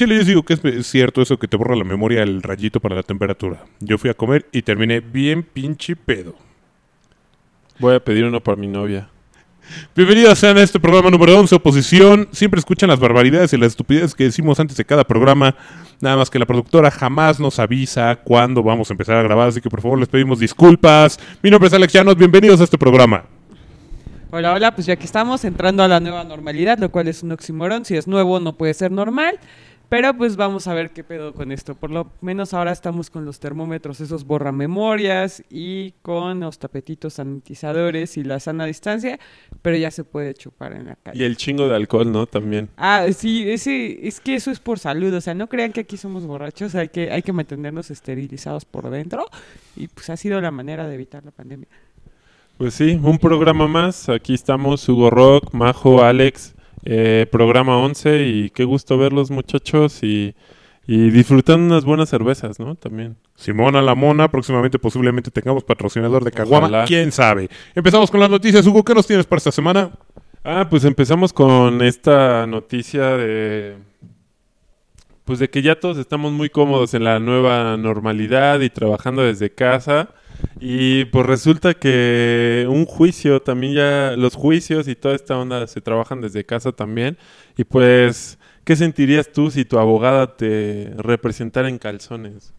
chile yo digo que es cierto eso que te borra la memoria el rayito para la temperatura. Yo fui a comer y terminé bien pinche pedo. Voy a pedir uno para mi novia. Bienvenidos sean a este programa número 11, Oposición. Siempre escuchan las barbaridades y las estupideces que decimos antes de cada programa. Nada más que la productora jamás nos avisa cuándo vamos a empezar a grabar, así que por favor les pedimos disculpas. Mi nombre es Alex Llanos, bienvenidos a este programa. Hola, hola, pues ya que estamos entrando a la nueva normalidad, lo cual es un oxímoron. Si es nuevo, no puede ser normal. Pero pues vamos a ver qué pedo con esto. Por lo menos ahora estamos con los termómetros, esos borramemorias y con los tapetitos sanitizadores y la sana distancia, pero ya se puede chupar en la calle. Y el chingo de alcohol, ¿no? También. Ah, sí, ese, es que eso es por salud, o sea, no crean que aquí somos borrachos, hay que, hay que mantenernos esterilizados por dentro y pues ha sido la manera de evitar la pandemia. Pues sí, un programa más, aquí estamos Hugo Rock, Majo, Alex eh, programa 11 y qué gusto verlos muchachos y, y disfrutando unas buenas cervezas, ¿no? También. Simona la Mona, próximamente posiblemente tengamos patrocinador de Caguama, quién sabe. Empezamos con las noticias, Hugo, ¿qué nos tienes para esta semana? Ah, pues empezamos con esta noticia de pues de que ya todos estamos muy cómodos en la nueva normalidad y trabajando desde casa. Y pues resulta que un juicio también ya, los juicios y toda esta onda se trabajan desde casa también. Y pues, ¿qué sentirías tú si tu abogada te representara en calzones?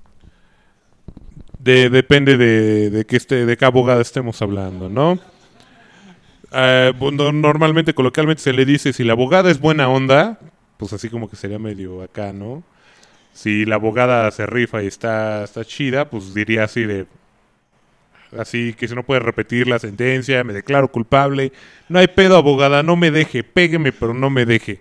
De, depende de, de, qué este, de qué abogada estemos hablando, ¿no? Eh, normalmente, coloquialmente se le dice, si la abogada es buena onda, pues así como que sería medio acá, ¿no? Si la abogada se rifa y está, está chida, pues diría así de, Así que si no puede repetir la sentencia, me declaro culpable. No hay pedo, abogada, no me deje. Pégueme, pero no me deje.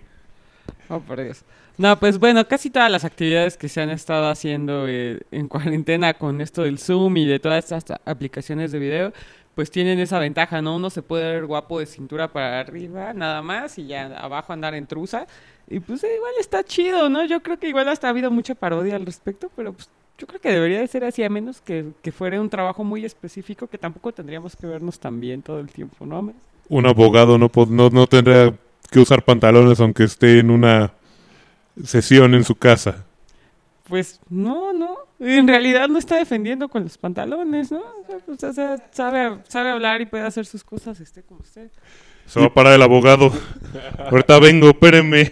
Oh, por Dios. No, pues bueno, casi todas las actividades que se han estado haciendo eh, en cuarentena con esto del Zoom y de todas estas aplicaciones de video, pues tienen esa ventaja, ¿no? Uno se puede ver guapo de cintura para arriba, nada más, y ya abajo andar en truza. Y pues igual está chido, ¿no? Yo creo que igual hasta ha habido mucha parodia al respecto, pero pues yo creo que debería de ser así, a menos que, fuera un trabajo muy específico que tampoco tendríamos que vernos tan bien todo el tiempo, ¿no? Un abogado no, no, no tendría que usar pantalones aunque esté en una sesión en su casa. Pues no, no. En realidad no está defendiendo con los pantalones, ¿no? O sea, sabe, sabe hablar y puede hacer sus cosas, esté como usted. Se va a parar el abogado. Ahorita vengo, espérenme.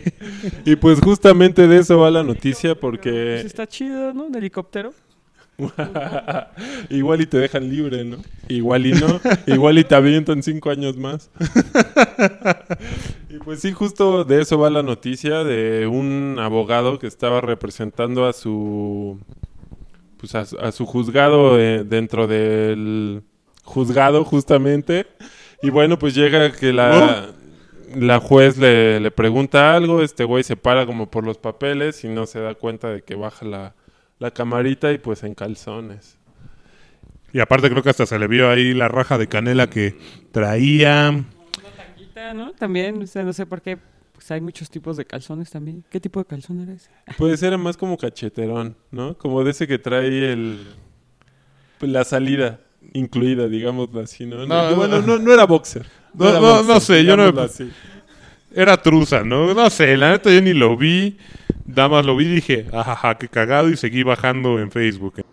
Y pues justamente de eso va la noticia porque... Pues está chido, ¿no? Un helicóptero. Igual y te dejan libre, ¿no? Igual y no. Igual y te avientan cinco años más. y pues sí, justo de eso va la noticia de un abogado que estaba representando a su... Pues a, su juzgado eh, dentro del juzgado justamente y bueno, pues llega que la, la juez le, le, pregunta algo, este güey se para como por los papeles y no se da cuenta de que baja la, la camarita y pues en calzones. Y aparte creo que hasta se le vio ahí la raja de canela que traía. Una tanguita, ¿no? También, o sea, no sé por qué. Pues hay muchos tipos de calzones también. ¿Qué tipo de calzón era ese? Pues era más como cacheterón, ¿no? Como de ese que trae el... Pues la salida incluida, digamos así, ¿no? no bueno, no, no, era boxer. No, no, sé, yo no... Era truza, ¿no? No sé, la neta yo ni lo vi. Nada más lo vi y dije, ajaja, qué cagado y seguí bajando en Facebook.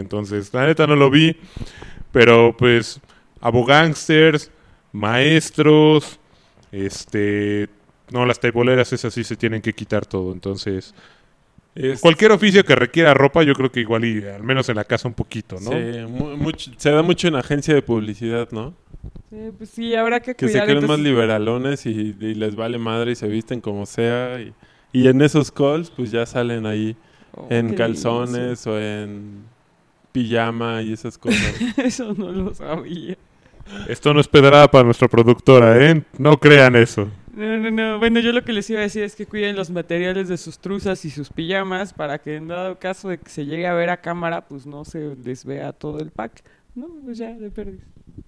Entonces, la neta no lo vi, pero pues abogánsters, maestros, este, no, las taiboleras esas sí se tienen que quitar todo. Entonces, cualquier oficio que requiera ropa, yo creo que igual y al menos en la casa un poquito, ¿no? Sí, se da mucho en agencia de publicidad, ¿no? Sí, pues sí, habrá que Que se creen más liberalones y, les vale madre y se visten como sea. Y, y en esos calls, pues ya salen ahí oh, en calzones o en pijama y esas cosas. eso no lo sabía. Esto no es pedrada para nuestra productora, ¿eh? No crean eso. No, no, no. Bueno, yo lo que les iba a decir es que cuiden los materiales de sus truzas y sus pijamas para que en dado caso de que se llegue a ver a cámara, pues no se les vea todo el pack. No, pues ya, de perdis.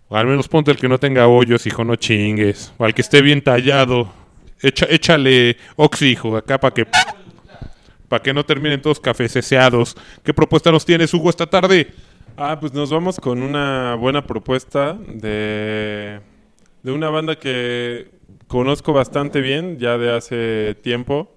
O al menos ponte el que no tenga hoyos, hijo, no chingues. O al que esté bien tallado. Echa- échale oxijo acá para que para que no terminen todos cafeceseados. ¿Qué propuesta nos tienes, Hugo, esta tarde? Ah, pues nos vamos con una buena propuesta de, de una banda que conozco bastante bien ya de hace tiempo.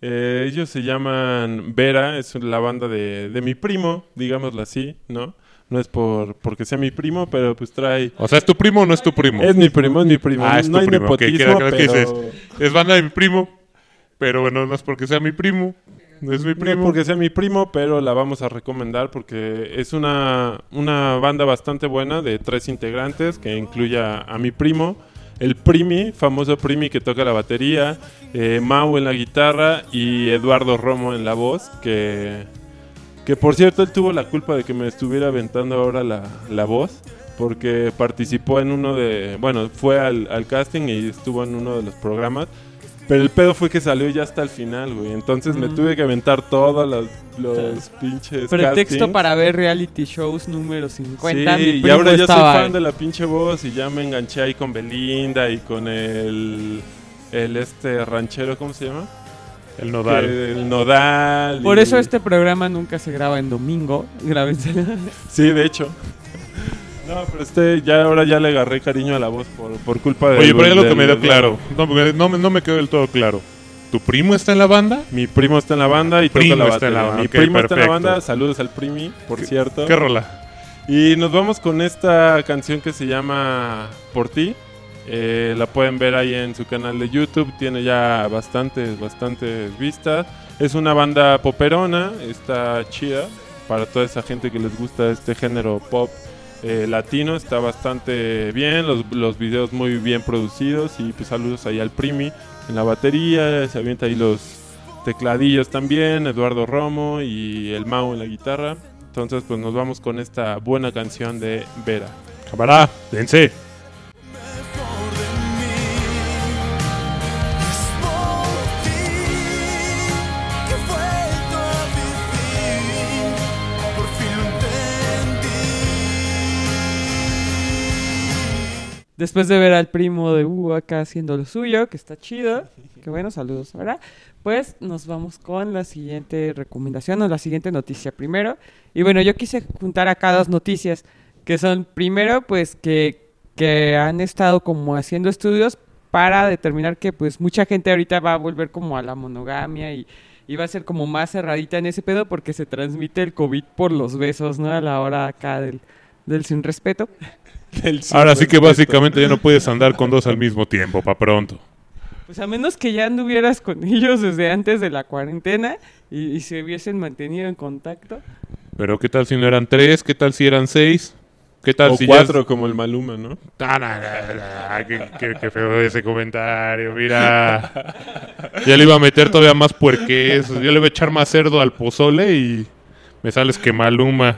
Eh, ellos se llaman Vera, es la banda de, de mi primo, digámoslo así, ¿no? No es por porque sea mi primo, pero pues trae... O sea, ¿es tu primo o no es tu primo? Es mi primo, es mi primo. Ah, es no tu hay primo. nepotismo, que pero... dices, es banda de mi primo, pero bueno, no es porque sea mi primo. No es mi No primo. porque sea mi primo, pero la vamos a recomendar porque es una, una banda bastante buena de tres integrantes que incluye a, a mi primo, el Primi, famoso Primi que toca la batería, eh, Mau en la guitarra y Eduardo Romo en la voz, que, que por cierto él tuvo la culpa de que me estuviera aventando ahora la, la voz. Porque participó en uno de. Bueno, fue al, al casting y estuvo en uno de los programas. Pero el pedo fue que salió ya hasta el final, güey. Entonces me Mm. tuve que aventar todos los, los pinches. Pretexto castings. para ver reality shows número 50. mi Sí, y ahora ya soy fan ahí. de la pinche voz y ya me enganché ahí con Belinda y con el. El este ranchero, ¿cómo se llama? El nodal. Que- el Nodal. Por y- eso este programa nunca se graba en domingo. Grábenselo. Sí, de hecho. No, pero este, ya ahora ya le agarré cariño a la voz por, por culpa de. Oye, pero hay algo que me dio claro. No, no, no me quedó del todo claro. ¿Tu primo está en la banda? Mi primo está en la banda y Primo toca la está en la banda, Mi primo está en la banda. Saludos al primi, por cierto. ¿Qué rola? Y nos vamos con esta canción que se llama Por ti. Eh, la pueden ver ahí en su canal de YouTube. Tiene ya bastantes, bastantes vistas. Es una banda poperona. Está chida. Para toda esa gente que les gusta este género pop eh, latino. Está bastante bien. Los, los videos muy bien producidos. Y pues saludos ahí al Primi en la batería. Se avienta ahí los tecladillos también. Eduardo Romo y el Mau en la guitarra. Entonces, pues nos vamos con esta buena canción de Vera. Camarada, dense. Después de ver al primo de Hugo acá haciendo lo suyo, que está chido. Que bueno, saludos, ¿verdad? Pues nos vamos con la siguiente recomendación o la siguiente noticia primero. Y bueno, yo quise juntar acá dos noticias. Que son, primero, pues que, que han estado como haciendo estudios para determinar que pues mucha gente ahorita va a volver como a la monogamia y, y va a ser como más cerradita en ese pedo porque se transmite el COVID por los besos, ¿no? A la hora acá del, del sin respeto. Ahora sí que básicamente ya no puedes andar con dos al mismo tiempo, pa' pronto. Pues a menos que ya anduvieras con ellos desde antes de la cuarentena y, y se hubiesen mantenido en contacto. Pero ¿qué tal si no eran tres? ¿Qué tal si eran seis? ¿Qué tal O si cuatro como el Maluma, ¿no? Ah, qué feo ese comentario, mira. Ya le iba a meter todavía más puerques. Yo le voy a echar más cerdo al pozole y me sales que maluma.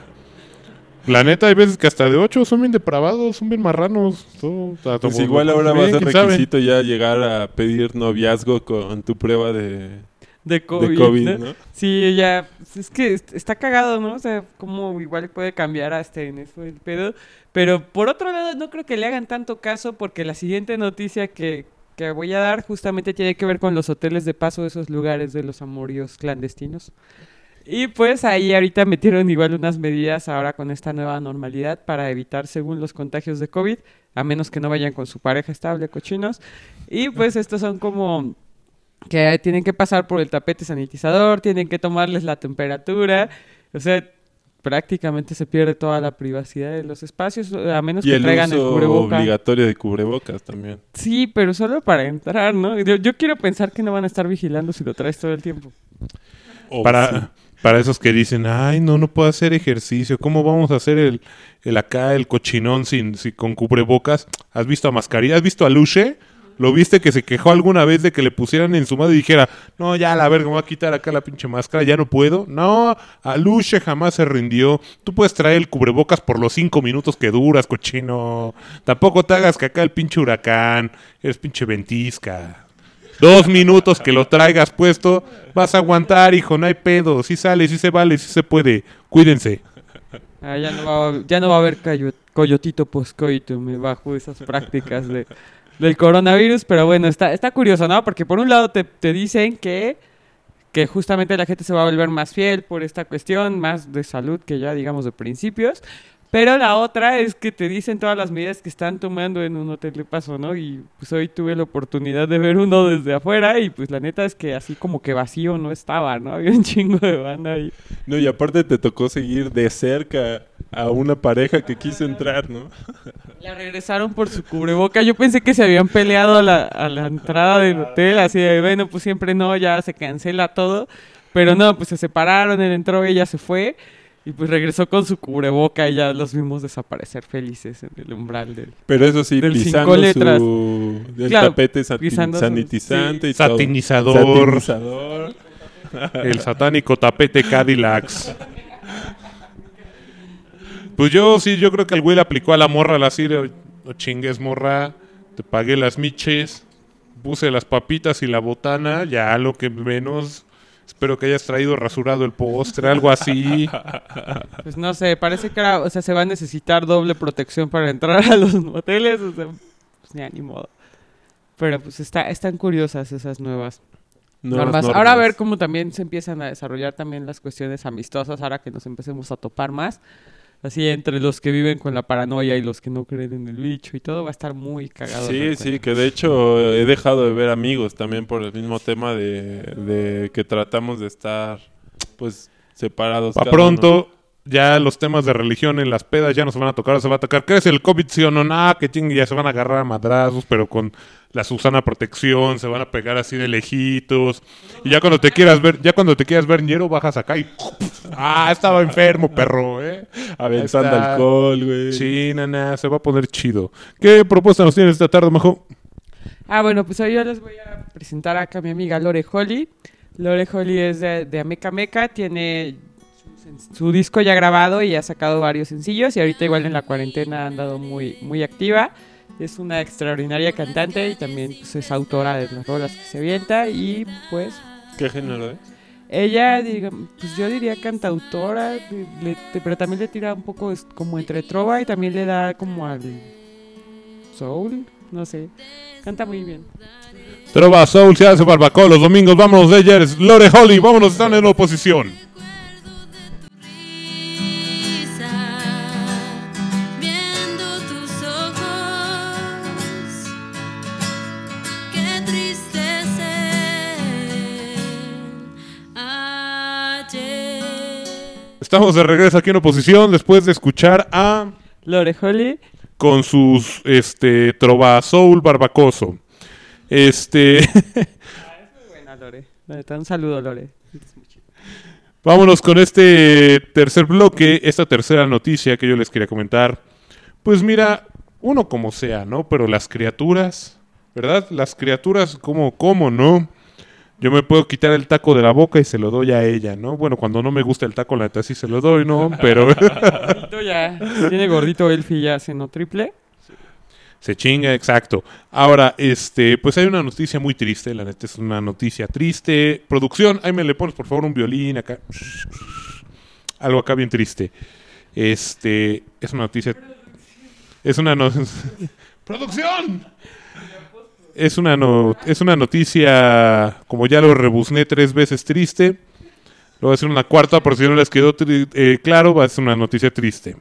La neta, hay veces que hasta de ocho son bien depravados, son bien marranos. todo- Pues igual ahora va a ser sabe. requisito ya llegar a pedir noviazgo con tu prueba de, De COVID, de COVID, ¿no? ¿no? Sí, ya, pues, es que est- está cagado, ¿no? O sea, como igual puede cambiar hasta en eso el pedo. Pero por otro lado, no creo que le hagan tanto caso porque la siguiente noticia que, que voy a dar justamente tiene que ver con los hoteles de paso, esos lugares de los amoríos clandestinos. Y pues ahí ahorita metieron igual unas medidas ahora con esta nueva normalidad para evitar según los contagios de COVID, a menos que no vayan con su pareja estable, cochinos. Y pues estos son como que tienen que pasar por el tapete sanitizador, tienen que tomarles la temperatura, o sea, prácticamente se pierde toda la privacidad de los espacios, a menos Y que el traigan el uso cubreboca. obligatorio de cubrebocas también. Sí, pero solo para entrar, ¿no? Yo, yo quiero pensar que no van a estar vigilando si lo traes todo el tiempo. O para, sí. Para esos que dicen, ay, no, no puedo hacer ejercicio. ¿Cómo vamos a hacer el, el acá, el cochinón sin, sin- con cubrebocas? ¿Has visto a Mascarilla? ¿Has visto a Luche? ¿Lo viste que se quejó alguna vez de que le pusieran en su madre y dijera, no, ya la verga, me voy a quitar acá la pinche máscara, ya no puedo? No, a Luche jamás se rindió. Tú puedes traer el cubrebocas por los cinco minutos que duras, cochino. Tampoco te hagas que acá el pinche huracán, eres pinche ventisca. Dos minutos que lo traigas puesto, vas a aguantar, hijo, no hay pedo. Sí sale, sí se vale, sí se puede. Cuídense. Ah, ya, no va, a- a haber coyotito poscoito, me bajo esas prácticas de, del coronavirus, pero bueno, está, está curioso, ¿no? Porque por un lado te, te dicen que, que justamente la gente se va a volver más fiel por esta cuestión, más de salud que ya digamos de principios. Pero la otra es que te dicen todas las medidas que están tomando en un hotel de paso, ¿no? Y pues hoy tuve la oportunidad de ver uno desde afuera y pues la neta es que así como que vacío no estaba, ¿no? Había un chingo de banda ahí. No, y aparte te tocó seguir de cerca a una pareja que quiso entrar, ¿no? La regresaron por su cubreboca. Yo pensé que se habían peleado a la, a la entrada del hotel, así de, bueno, pues siempre no, ya se cancela todo. Pero no, pues se separaron, él entró, ella se fue. Y pues regresó con su cubreboca y ya los vimos desaparecer felices en el umbral del... Pero eso sí, Del pisando cinco letras. su del Claro, tapete pisando su- sanitizante y todo. Satinizador. Satinizador. El satánico tapete Cadillacs. Pues yo sí, yo creo que el güey le aplicó a la morra la así de, no chingues morra, te pagué las miches, puse las papitas y la botana, ya lo que menos, espero que hayas traído rasurado el postre, algo así. Pues no sé, parece que o sea, se va a necesitar doble protección para entrar a los moteles, o sea, pues ya ni modo. Pero pues está, están curiosas esas nuevas Nuevas normas. normas. Ahora a ver cómo también se empiezan a desarrollar también las cuestiones amistosas, ahora que nos empecemos a topar más. Así entre los que viven con la paranoia y los que no creen en el bicho y todo va a estar muy cagado. Sí, sí, que de hecho he dejado de ver amigos también por el mismo tema de, de que tratamos de estar pues separados. Pa' cada pronto, ya los temas de religión en las pedas ya no se van a tocar, se va a tocar. ¿Qué es el COVID, sí o no? Nada, que chingue, ya se van a agarrar a madrazos, pero con la Susana protección, se van a pegar así de lejitos. Y ya cuando te quieras ver, ya cuando te quieras ver ñero, bajas acá y... Ah, estaba enfermo, perro, ¿eh? aventando alcohol, güey. Sí, nana, se va a poner chido. ¿Qué propuesta nos tienes esta tarde, Majo? Ah, bueno, pues hoy yo les voy a presentar acá a mi amiga Lore Holly. Lore Holly es de, de Ameca Meca, tiene su, disco ya grabado y ha sacado varios sencillos y ahorita igual en la cuarentena ha andado muy, muy activa. Es una extraordinaria cantante y también pues, es autora de las rolas que se avienta y pues ¿Qué género es? ella, digamos, pues yo diría cantautora, le- le- pero también le tira un poco como entre trova y también le da como al soul, no sé, canta muy bien. Trova Soul se hace barbacoa los domingos. Vámonos de ayer. Lore Holly, vámonos, están en oposición. Estamos de regreso aquí en oposición después de escuchar a Lore Holly, con sus este Trova Soul barbacoso. Este buena Lore, la neta, un saludo Lore. vámonos con este tercer bloque, esta tercera noticia que yo les quería comentar. Pues mira, uno como sea, ¿no? Pero las criaturas, ¿verdad? Las criaturas como cómo, ¿no? Yo me puedo quitar el taco de la boca y se lo doy a ella, ¿no? Bueno, cuando no me gusta el taco, la neta sí se lo doy, ¿no? Pero Gordito ya, tiene gordito Elfi ya cenó triple. Se chinga, exacto. Ahora, este, pues hay una noticia muy triste, la neta es una noticia triste. Producción, ahí me le pones por favor un violín acá. Algo acá bien triste. Este, es una noticia. Es una no- ¡Producción! Es una no- es una noticia, como ya lo rebuzné tres veces triste. Lo voy a hacer una cuarta, por si no les quedó eh, claro, va a ser una noticia triste.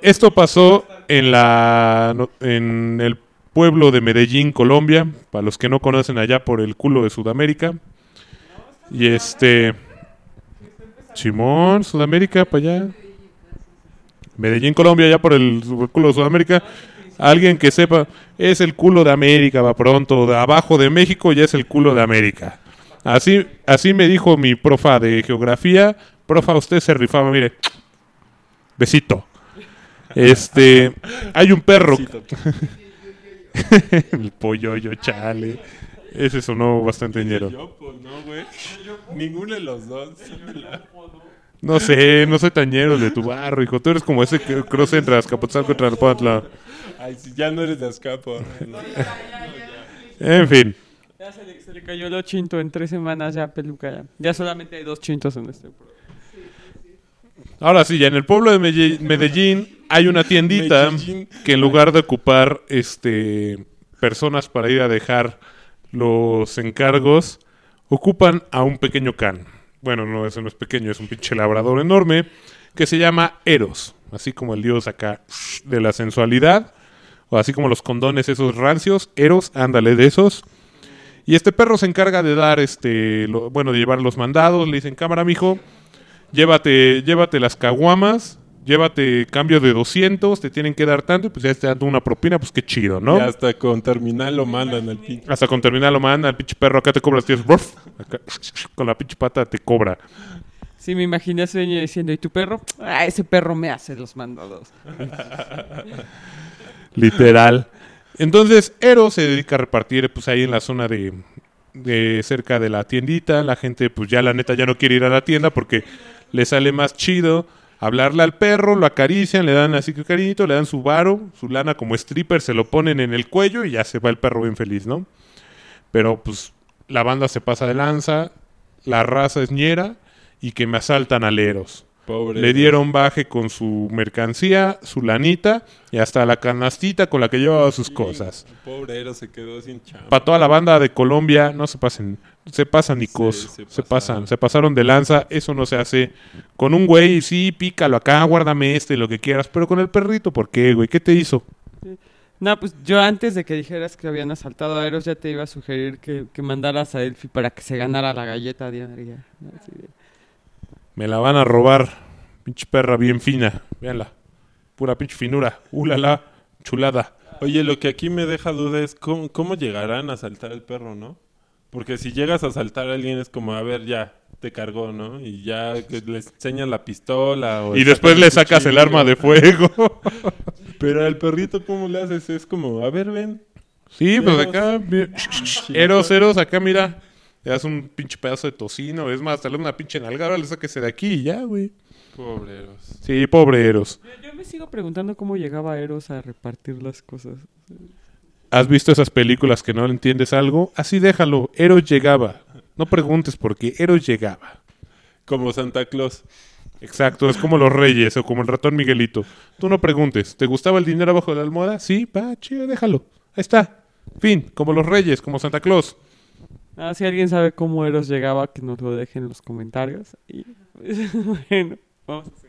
Esto pasó en la en el pueblo de Medellín, Colombia, para los que no conocen allá por el culo de Sudamérica. Y este Simón, Sudamérica para allá. Medellín, Colombia, allá por el culo de Sudamérica. Alguien que sepa, es el culo de América, va pronto, de abajo de México ya es el culo de América. Así, así me dijo mi profa de geografía. Profa, usted se rifaba, mire. Besito. Este, hay un perro. el pollo, yo, chale. Ese sonó bastante ñero. Pues no, güey. Ninguno de los dos. No sé, no soy tan ñero de tu barro, hijo. Tú eres como ese que cruce entre Azcapotzalco y Tlalpantla. Ay, si ya no eres de Azcapo. ¿no? En fin. Ya se le, se le cayó lo chinto en tres semanas ya peluca ya. Ya solamente hay dos chintos en este programa. Ahora sí, ya en el pueblo de Medellín hay una tiendita Medellín. que en lugar de ocupar este personas para ir a dejar los encargos, ocupan a un pequeño can. Bueno, no, ese no es pequeño, es un pinche labrador enorme que se llama Eros, así como el dios acá de la sensualidad, o así como los condones esos rancios, Eros, ándale de esos. Y este perro se encarga de dar, este, bueno, de llevar los mandados. Le dicen, cámara, mijo, llévate, llévate las caguamas, llévate cambio de 200, te tienen que dar tanto, y pues ya te dando una propina, pues qué chido, ¿no? Y hasta con terminal lo mandan al pinche. Hasta con terminar lo manda, el pinche perro acá te cobra, tíos, bruf, acá, con la pinche pata te cobra. Sí, me imaginé a ese dueño diciendo, ¿y tu perro? Ah, ese perro me hace los mandados. Literal. Entonces, Ero se dedica a repartir, pues ahí en la zona de, de cerca de la tiendita. La gente, pues ya la neta ya no quiere ir a la tienda porque le sale más chido hablarle al perro, lo acarician, le dan así que cariñito, le dan su varo, su lana como stripper, se lo ponen en el cuello y ya se va el perro bien feliz, ¿no? Pero pues la banda se pasa de lanza, la raza es ñera y que me asaltan aleros. Pobre. Le dieron baje con su mercancía, su lanita y hasta la canastita con la que llevaba sus cosas. Pobre se quedó sin chamba. Para toda la banda de Colombia, no se pasen, se pasan Nicos, Sí, se pasan, se pasaron de lanza, eso no se hace con un güey, sí, pícalo acá, guárdame este, lo que quieras, pero con el perrito, ¿por qué, güey? ¿Qué te hizo? No, pues yo antes de que dijeras que habían asaltado a Eros ya te iba a sugerir que, que mandaras a Elfi para que se ganara la galleta diaria. Me la van a robar, pinche perra bien fina, véanla, pura pinche finura, ulala, chulada. Oye, lo que aquí me deja duda es cómo, cómo llegarán a saltar el perro, ¿no? Porque si llegas a saltar a alguien es como, a ver, ya, te cargó, ¿no? Y ya le enseñas la pistola. O Y después le sacas el arma de fuego. Pero al perrito, ¿cómo le haces? Es como, a ver, ven. Sí, pues Eros. acá, bien, Eros, Eros, acá mira, le das un pinche pedazo de tocino, es más, dale una pinche nalga, ahora le sáquese de aquí y ya, güey. Pobreros. Sí, pobre Eros. Yo, yo me sigo preguntando cómo llegaba Eros a repartir las cosas. ¿Has visto esas películas que no le entiendes algo? Así déjalo, Eros llegaba. No preguntes por qué, Eros llegaba. Como Santa Claus. Exacto, es como los reyes o como el ratón Miguelito. Tú no preguntes, ¿te gustaba el dinero abajo de la almohada? Sí, va, chido, déjalo. Ahí está. Fin, como los reyes, como Santa Claus. Ah, si alguien sabe cómo Eros llegaba, que nos lo deje en los comentarios. Y bueno, vamos a seguir.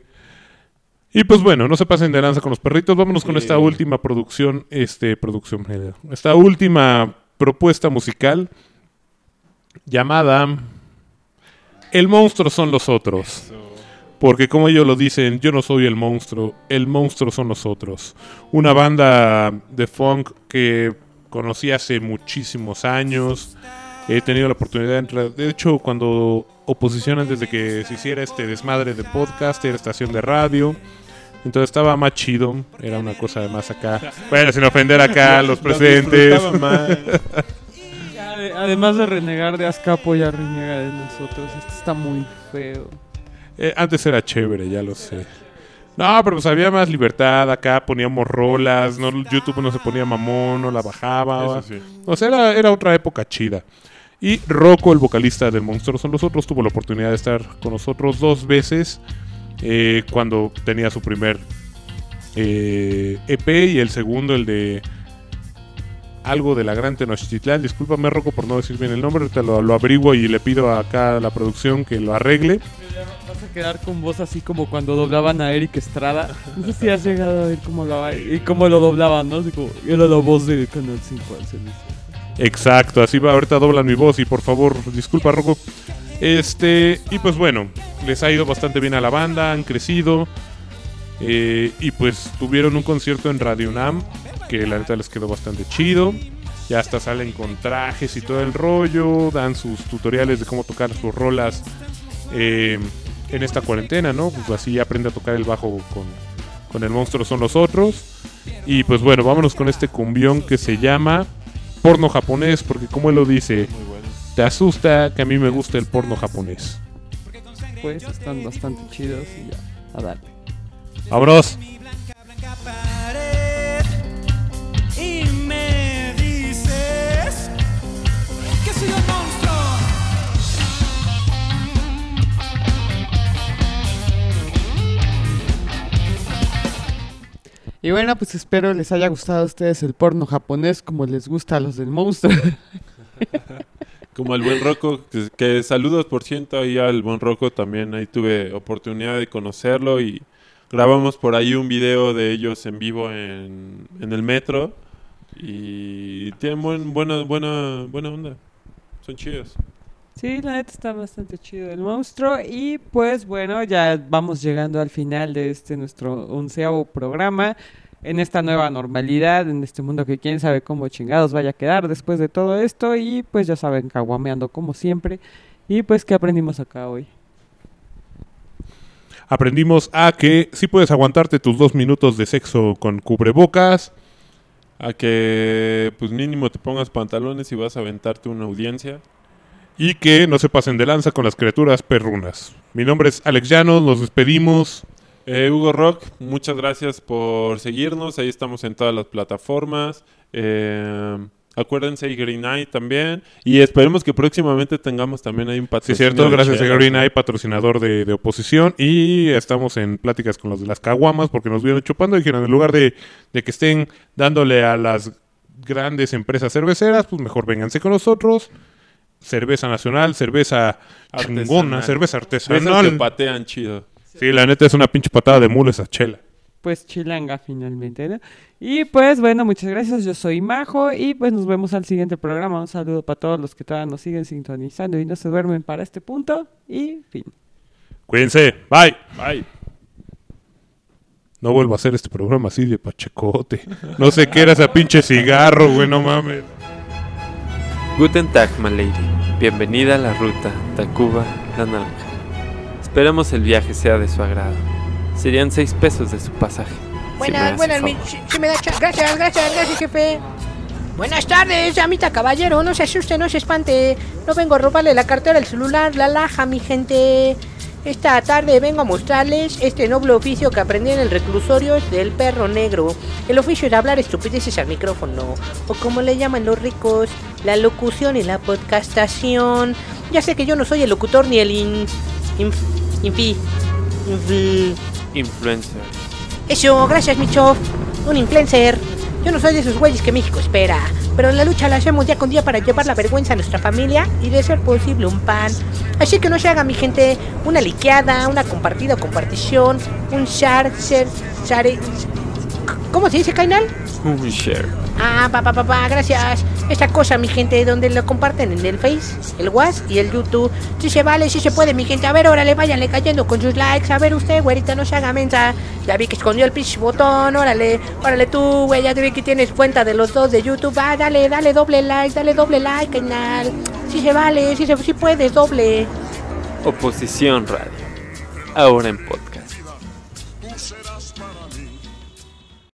Y pues bueno, no se pasen de lanza con los perritos. Vámonos con esta última producción, este, producción, eh, esta última propuesta musical llamada El monstruo son los otros. Porque como ellos lo dicen, yo no soy el monstruo, el monstruo son los otros. Una banda de funk que conocí hace muchísimos años. He tenido la oportunidad de entrar. De hecho, cuando oposición antes de que se hiciera este desmadre de podcast, era estación de radio. Entonces estaba más chido. Era una cosa de más acá. Bueno, sin ofender acá a los Lo presentes. Además de renegar de Azcapo, ya reniega de nosotros. Esto está muy feo. Eh, antes era chévere, ya lo sé. No, pero pues había más libertad acá, poníamos rolas, no, YouTube no se ponía mamón, no la bajaba. Sí. O sea, era, era otra época chida. Y Rocco, el vocalista del Monstruo son los otros, tuvo la oportunidad de estar con nosotros dos veces eh, cuando tenía su primer eh, EP y el segundo, el de algo de la Gran Tenochtitlán. Discúlpame, Rocco, por no decir bien el nombre, te lo, lo averiguo y le pido acá a la producción que lo arregle. Vas a quedar con voz así como cuando doblaban a Eric Estrada. No sé si has llegado a ver cómo hablaba y cómo lo doblaban, ¿no? Así como, era la voz de Canal 5 al servicio. Exacto, así va, ahorita doblan mi voz y por favor, disculpa Rocco. Este, y pues bueno, les ha ido bastante bien a la banda, han crecido. eh, y pues tuvieron un concierto en Radio Nam, que la neta les quedó bastante chido. Ya hasta salen con trajes y todo el rollo, dan sus tutoriales de cómo tocar sus rolas eh, en esta cuarentena, ¿no? Pues así aprende a tocar el bajo con, con el monstruo son los otros. Y pues bueno, vámonos con este cumbión que se llama porno japonés, porque como él lo dice te asusta que a mí me gusta el porno japonés. Pues están bastante chidos y ya, a darle. ¡Abros! Y me dices que soy un monstruo. Y bueno, pues espero les haya gustado a ustedes el porno japonés como les gusta a los del monstruo. Como el buen Rocco, que, saludos por ciento ahí al buen Rocco, también ahí tuve oportunidad de conocerlo y grabamos por ahí un video de ellos en vivo en, en el metro y tienen buen, buena, buena, buena onda, son chidos. Sí, la neta está bastante chido el monstruo. Y pues bueno, ya vamos llegando al final de este nuestro onceavo programa. En esta nueva normalidad, en este mundo que quién sabe cómo chingados vaya a quedar después de todo esto. Y pues ya saben, caguameando como siempre. Y pues, ¿qué aprendimos acá hoy? Aprendimos a que sí puedes aguantarte tus dos minutos de sexo con cubrebocas. A que pues mínimo te pongas pantalones y vas a aventarte una audiencia. Y que no se pasen de lanza con las criaturas perrunas. Mi nombre es Alex Llanos, nos despedimos. Eh, Hugo Rock, muchas gracias por seguirnos. Ahí estamos en todas las plataformas. Eh, acuérdense, y Green Eye también. Y esperemos que próximamente tengamos también ahí un Sí, patrocinio. cierto, gracias a de Green Eye, patrocinador de, de oposición. Y estamos en pláticas con los de las caguamas porque nos vieron chupando y dijeron, en lugar de, de que estén dándole a las grandes empresas cerveceras, pues mejor vénganse con nosotros. Cerveza nacional, cerveza chingona, Artesanal. cerveza De esas artesanal. que patean chido. Sí, la neta es una pinche patada de mula esa chela. Pues chilanga finalmente, ¿no? Y pues bueno, muchas gracias. Yo soy Majo y pues nos vemos al siguiente programa. Un saludo para todos los que todavía nos siguen sintonizando y no se duermen para este punto. Y fin. Cuídense, bye. Bye. No vuelvo a hacer este programa así de pachecote. No sé qué era ese pinche cigarro, güey, no mames. Guten Tag, my lady. Bienvenida a la ruta Tacuba La Naranja. Esperamos el viaje sea de su agrado. Serían seis pesos de su pasaje. Buenas, buenas, mi- si, si me da cha- Gracias, gracias, gracias, jefe. Buenas tardes, amita caballero. No se asuste, no se espante. No vengo a robarle la cartera, el celular, la laja, mi gente. Esta tarde vengo a mostrarles este noble oficio que aprendí en el reclusorio del perro negro. El oficio de hablar estupideces al micrófono, o como le llaman los ricos, la locución y la podcastación. Ya sé que yo no soy el locutor ni el in, inf- infi, infi- Influencer. eso, gracias, Michof. Un influencer. Yo no soy de esos güeyes que México espera, pero la lucha la hacemos día con día para llevar la vergüenza a nuestra familia y de ser posible un pan. Así que no se haga, mi gente, una liqueada, una compartida o compartición, un share, share, share. ¿Cómo se dice, Kainal? Un share. Ah, pa, pa, pa, pa, gracias. Esta cosa, mi gente, donde lo comparten en el Face, el WhatsApp y el YouTube. Sí se vale, sí se puede, mi gente. A ver, órale, váyanle cayendo con sus likes. A ver, usted, güerita, no se haga mensa. Ya vi que escondió el pinche botón, órale. Órale tú, güey, ya te vi que tienes cuenta de los dos de YouTube. Ah, dale, dale doble like, dale doble like, canal. Sí se vale, sí, se, sí puedes, doble. Oposición Radio. Ahora en podcast.